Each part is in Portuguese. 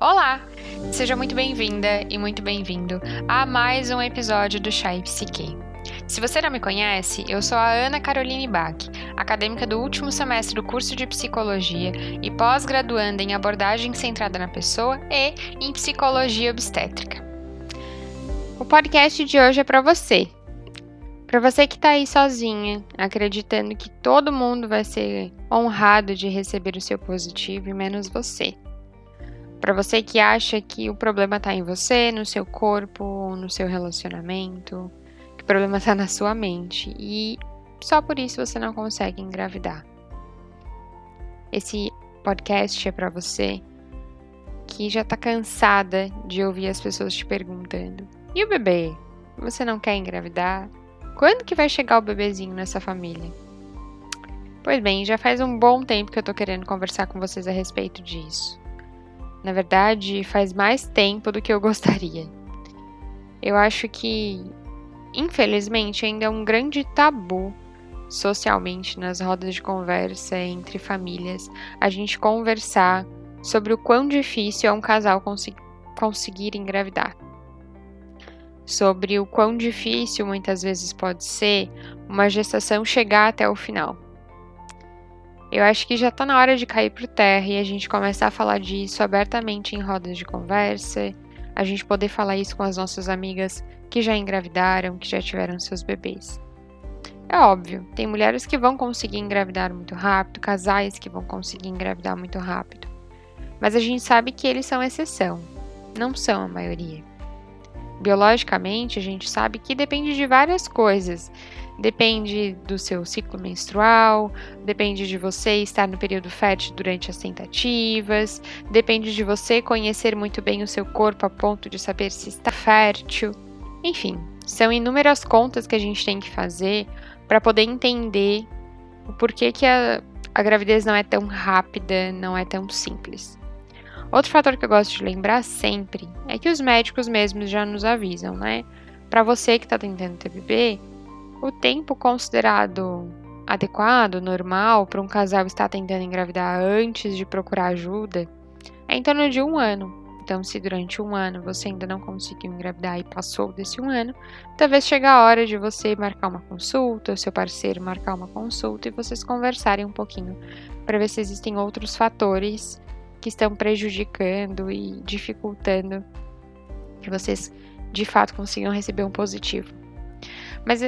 Olá! Seja muito bem-vinda e muito bem-vindo a mais um episódio do Chai Psique. Se você não me conhece, eu sou a Ana Caroline Bach, acadêmica do último semestre do curso de Psicologia e pós-graduanda em abordagem centrada na pessoa e em Psicologia Obstétrica. O podcast de hoje é para você. Para você que está aí sozinha, acreditando que todo mundo vai ser honrado de receber o seu positivo e menos você. Para você que acha que o problema está em você, no seu corpo, no seu relacionamento, que o problema está na sua mente e só por isso você não consegue engravidar. Esse podcast é para você que já está cansada de ouvir as pessoas te perguntando: "E o bebê? Você não quer engravidar? Quando que vai chegar o bebezinho nessa família?" Pois bem, já faz um bom tempo que eu tô querendo conversar com vocês a respeito disso. Na verdade, faz mais tempo do que eu gostaria. Eu acho que, infelizmente, ainda é um grande tabu socialmente nas rodas de conversa entre famílias a gente conversar sobre o quão difícil é um casal conseguir engravidar. Sobre o quão difícil muitas vezes pode ser uma gestação chegar até o final. Eu acho que já tá na hora de cair por terra e a gente começar a falar disso abertamente em rodas de conversa, a gente poder falar isso com as nossas amigas que já engravidaram, que já tiveram seus bebês. É óbvio, tem mulheres que vão conseguir engravidar muito rápido, casais que vão conseguir engravidar muito rápido. Mas a gente sabe que eles são exceção, não são a maioria. Biologicamente, a gente sabe que depende de várias coisas, Depende do seu ciclo menstrual, depende de você estar no período fértil durante as tentativas, depende de você conhecer muito bem o seu corpo a ponto de saber se está fértil. Enfim, são inúmeras contas que a gente tem que fazer para poder entender o porquê que a, a gravidez não é tão rápida, não é tão simples. Outro fator que eu gosto de lembrar sempre é que os médicos mesmos já nos avisam, né? Para você que está tentando ter bebê, o tempo considerado adequado, normal, para um casal estar tentando engravidar antes de procurar ajuda é em torno de um ano. Então, se durante um ano você ainda não conseguiu engravidar e passou desse um ano, talvez chegue a hora de você marcar uma consulta, o seu parceiro marcar uma consulta e vocês conversarem um pouquinho para ver se existem outros fatores que estão prejudicando e dificultando que vocês de fato consigam receber um positivo. Mas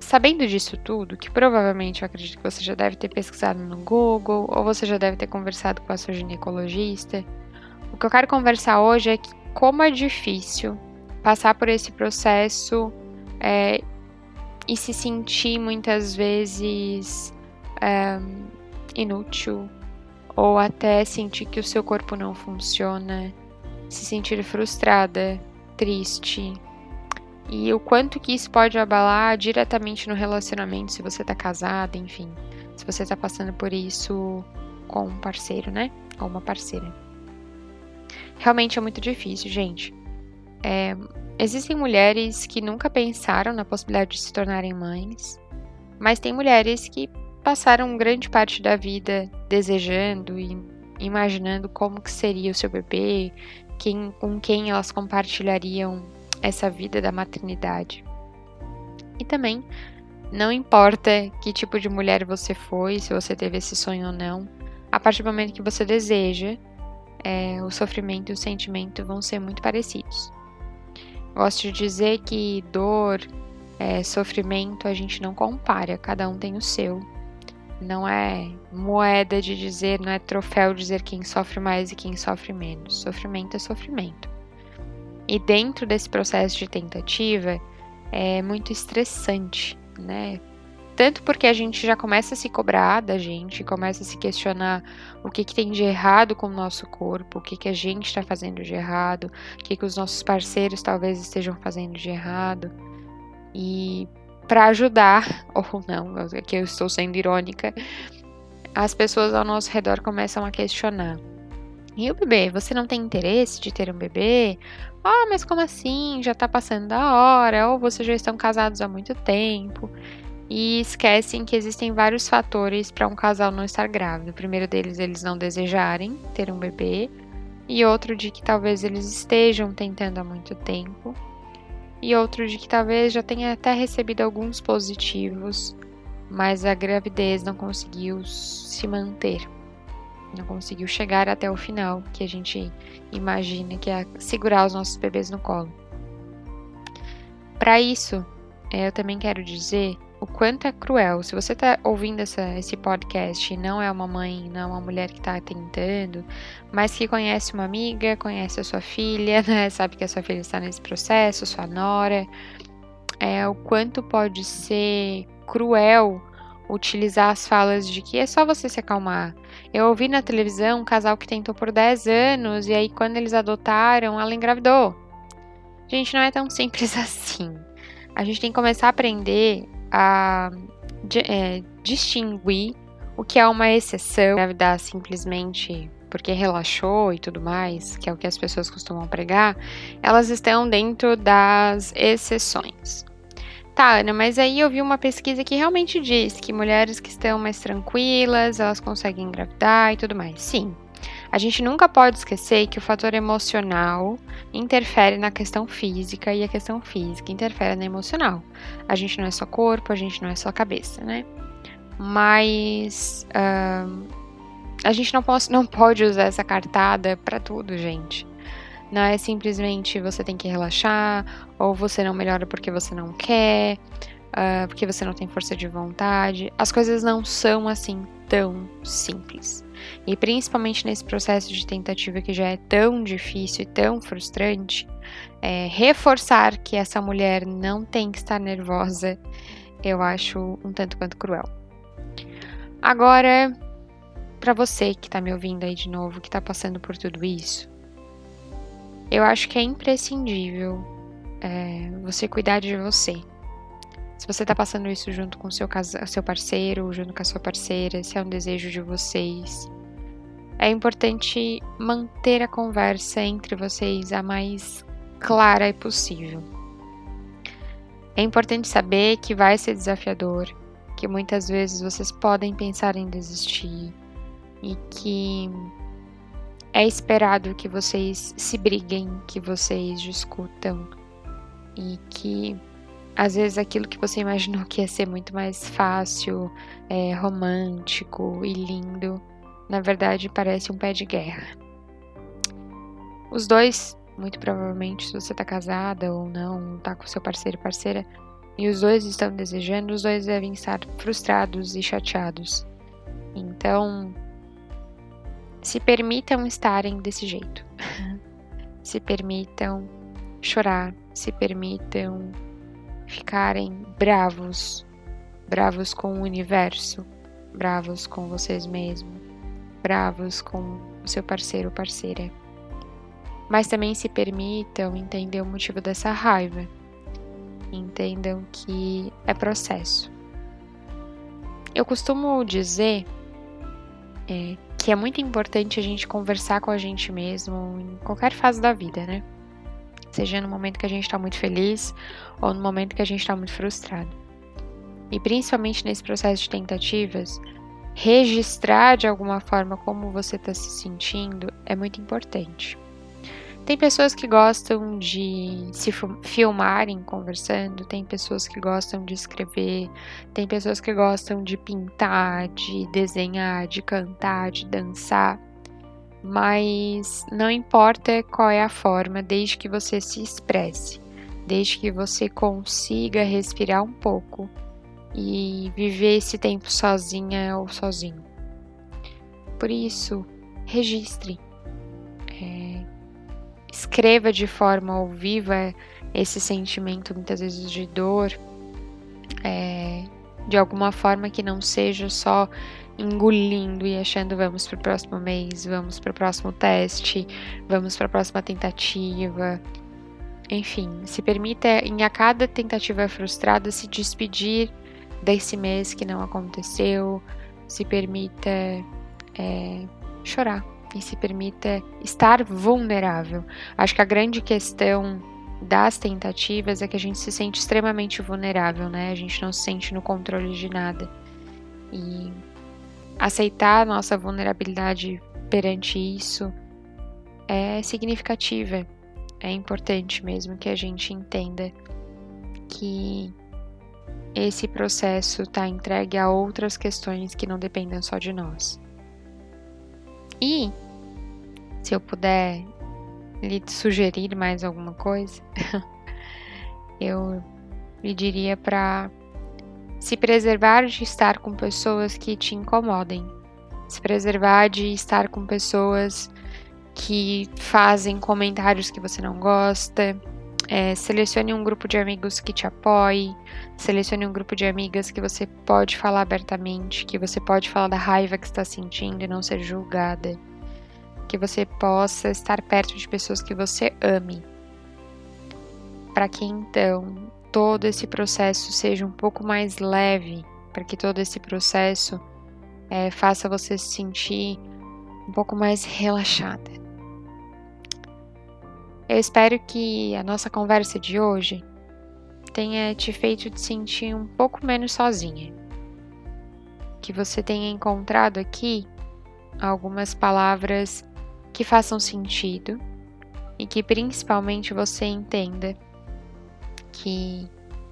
Sabendo disso tudo, que provavelmente eu acredito que você já deve ter pesquisado no Google ou você já deve ter conversado com a sua ginecologista, o que eu quero conversar hoje é que como é difícil passar por esse processo é, e se sentir muitas vezes é, inútil ou até sentir que o seu corpo não funciona, se sentir frustrada, triste, e o quanto que isso pode abalar diretamente no relacionamento, se você tá casada, enfim, se você tá passando por isso com um parceiro, né? Ou uma parceira. Realmente é muito difícil, gente. É, existem mulheres que nunca pensaram na possibilidade de se tornarem mães, mas tem mulheres que passaram grande parte da vida desejando e imaginando como que seria o seu bebê, quem, com quem elas compartilhariam essa vida da maternidade. E também, não importa que tipo de mulher você foi, se você teve esse sonho ou não, a partir do momento que você deseja, é, o sofrimento e o sentimento vão ser muito parecidos. Gosto de dizer que dor, é, sofrimento a gente não compara, cada um tem o seu. Não é moeda de dizer, não é troféu dizer quem sofre mais e quem sofre menos. Sofrimento é sofrimento. E dentro desse processo de tentativa é muito estressante, né? Tanto porque a gente já começa a se cobrar da gente, começa a se questionar o que, que tem de errado com o nosso corpo, o que, que a gente está fazendo de errado, o que, que os nossos parceiros talvez estejam fazendo de errado. E para ajudar, ou não, aqui eu estou sendo irônica, as pessoas ao nosso redor começam a questionar. E o bebê? Você não tem interesse de ter um bebê? Ah, mas como assim? Já tá passando da hora, ou vocês já estão casados há muito tempo. E esquecem que existem vários fatores para um casal não estar grávido. O primeiro deles, eles não desejarem ter um bebê. e outro de que talvez eles estejam tentando há muito tempo, e outro de que talvez já tenha até recebido alguns positivos, mas a gravidez não conseguiu se manter, não conseguiu chegar até o final, que a gente imagina que é segurar os nossos bebês no colo. Para isso, eu também quero dizer o quanto é cruel. Se você está ouvindo essa, esse podcast e não é uma mãe, não é uma mulher que está tentando, mas que conhece uma amiga, conhece a sua filha, né? Sabe que a sua filha está nesse processo, sua nora, é o quanto pode ser cruel utilizar as falas de que é só você se acalmar. Eu ouvi na televisão um casal que tentou por 10 anos e aí quando eles adotaram, ela engravidou. Gente, não é tão simples assim. A gente tem que começar a aprender a é, distinguir o que é uma exceção, engravidar simplesmente porque relaxou e tudo mais, que é o que as pessoas costumam pregar, elas estão dentro das exceções. Tá, Ana, mas aí eu vi uma pesquisa que realmente diz que mulheres que estão mais tranquilas, elas conseguem engravidar e tudo mais. Sim, a gente nunca pode esquecer que o fator emocional interfere na questão física e a questão física interfere na emocional. A gente não é só corpo, a gente não é só cabeça, né? Mas uh, a gente não, pode, não pode usar essa cartada para tudo, gente. Não é simplesmente você tem que relaxar, ou você não melhora porque você não quer, uh, porque você não tem força de vontade. As coisas não são assim tão simples. E principalmente nesse processo de tentativa que já é tão difícil e tão frustrante, é, reforçar que essa mulher não tem que estar nervosa, eu acho um tanto quanto cruel. Agora, para você que está me ouvindo aí de novo, que está passando por tudo isso, eu acho que é imprescindível é, você cuidar de você. Se você está passando isso junto com seu, seu parceiro, junto com a sua parceira, se é um desejo de vocês, é importante manter a conversa entre vocês a mais clara possível. É importante saber que vai ser desafiador, que muitas vezes vocês podem pensar em desistir e que é esperado que vocês se briguem, que vocês discutam e que às vezes aquilo que você imaginou que ia ser muito mais fácil, é, romântico e lindo, na verdade parece um pé de guerra. Os dois, muito provavelmente, se você tá casada ou não, tá com seu parceiro e parceira, e os dois estão desejando, os dois devem estar frustrados e chateados. Então, se permitam estarem desse jeito. se permitam chorar, se permitam ficarem bravos, bravos com o universo, bravos com vocês mesmos, bravos com o seu parceiro ou parceira. Mas também se permitam entender o motivo dessa raiva. Entendam que é processo. Eu costumo dizer é, que é muito importante a gente conversar com a gente mesmo em qualquer fase da vida, né? Seja no momento que a gente está muito feliz ou no momento que a gente está muito frustrado. E principalmente nesse processo de tentativas, registrar de alguma forma como você está se sentindo é muito importante. Tem pessoas que gostam de se filmarem conversando, tem pessoas que gostam de escrever, tem pessoas que gostam de pintar, de desenhar, de cantar, de dançar mas não importa qual é a forma, desde que você se expresse, desde que você consiga respirar um pouco e viver esse tempo sozinha ou sozinho. Por isso, registre, é, escreva de forma ao viva esse sentimento, muitas vezes de dor, é, de alguma forma que não seja só engolindo e achando vamos para o próximo mês, vamos para o próximo teste, vamos para a próxima tentativa. Enfim, se permita em a cada tentativa frustrada se despedir desse mês que não aconteceu, se permita é, chorar e se permita estar vulnerável. Acho que a grande questão das tentativas é que a gente se sente extremamente vulnerável, né? A gente não se sente no controle de nada. E aceitar nossa vulnerabilidade perante isso é é significativa. É importante mesmo que a gente entenda que esse processo está entregue a outras questões que não dependem só de nós. E se eu puder lhe sugerir mais alguma coisa, eu lhe diria para se preservar de estar com pessoas que te incomodem, se preservar de estar com pessoas que fazem comentários que você não gosta. É, selecione um grupo de amigos que te apoie, selecione um grupo de amigas que você pode falar abertamente, que você pode falar da raiva que está sentindo e não ser julgada, que você possa estar perto de pessoas que você ame, para que então todo esse processo seja um pouco mais leve, para que todo esse processo é, faça você se sentir um pouco mais relaxada. Eu espero que a nossa conversa de hoje tenha te feito te sentir um pouco menos sozinha. Que você tenha encontrado aqui algumas palavras que façam sentido e que principalmente você entenda que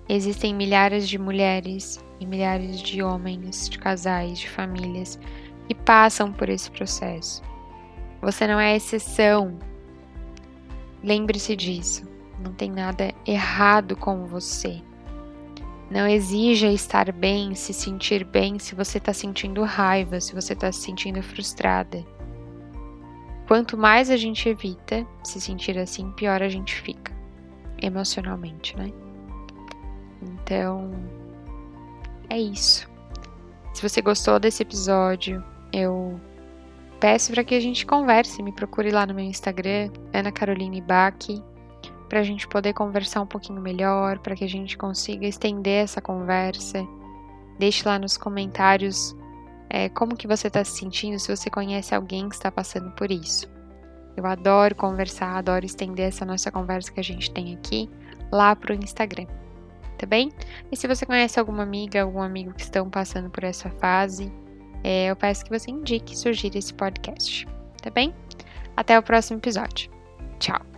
existem milhares de mulheres e milhares de homens, de casais, de famílias que passam por esse processo. Você não é exceção Lembre-se disso. Não tem nada errado com você. Não exija estar bem, se sentir bem se você está sentindo raiva, se você está se sentindo frustrada. Quanto mais a gente evita se sentir assim, pior a gente fica, emocionalmente, né? Então, é isso. Se você gostou desse episódio, eu peço para que a gente converse. Me procure lá no meu Instagram, Ana Caroline Bach, para a gente poder conversar um pouquinho melhor, para que a gente consiga estender essa conversa. Deixe lá nos comentários é, como que você está se sentindo, se você conhece alguém que está passando por isso. Eu adoro conversar, adoro estender essa nossa conversa que a gente tem aqui lá para o Instagram, tá bem? E se você conhece alguma amiga, algum amigo que estão passando por essa fase, é, eu peço que você indique e sugira esse podcast, tá bem? Até o próximo episódio. Tchau!